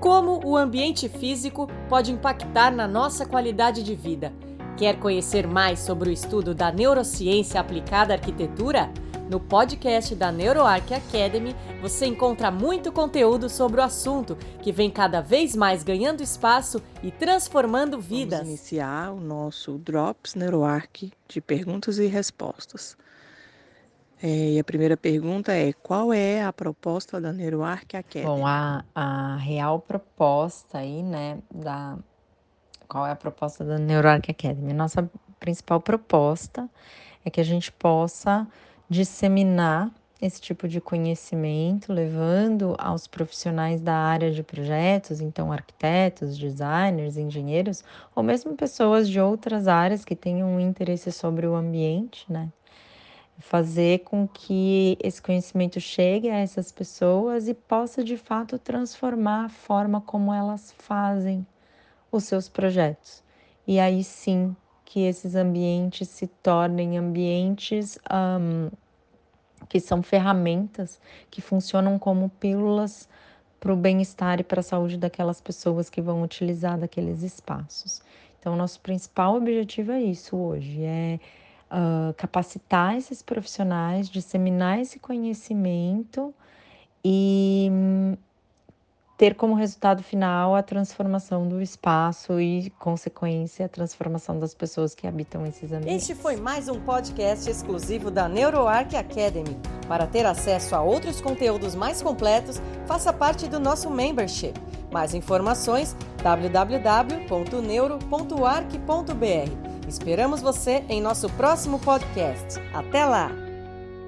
Como o ambiente físico pode impactar na nossa qualidade de vida? Quer conhecer mais sobre o estudo da neurociência aplicada à arquitetura? No podcast da NeuroArc Academy, você encontra muito conteúdo sobre o assunto, que vem cada vez mais ganhando espaço e transformando vidas. Vamos iniciar o nosso Drops NeuroArc de perguntas e respostas. É, e a primeira pergunta é: qual é a proposta da NeuroArc Academy? Bom, a, a real proposta aí, né, da qual é a proposta da NeuroArc Academy? Nossa principal proposta é que a gente possa disseminar esse tipo de conhecimento, levando aos profissionais da área de projetos, então arquitetos, designers, engenheiros, ou mesmo pessoas de outras áreas que tenham um interesse sobre o ambiente, né? Fazer com que esse conhecimento chegue a essas pessoas e possa de fato transformar a forma como elas fazem os seus projetos. E aí sim que esses ambientes se tornem ambientes um, que são ferramentas que funcionam como pílulas para o bem-estar e para a saúde daquelas pessoas que vão utilizar daqueles espaços. Então, nosso principal objetivo é isso hoje, é uh, capacitar esses profissionais, disseminar esse conhecimento e um, ter como resultado final a transformação do espaço e, consequência, a transformação das pessoas que habitam esses ambientes. Este foi mais um podcast exclusivo da NeuroArc Academy. Para ter acesso a outros conteúdos mais completos, faça parte do nosso membership. Mais informações www.neuro.arc.br. Esperamos você em nosso próximo podcast. Até lá!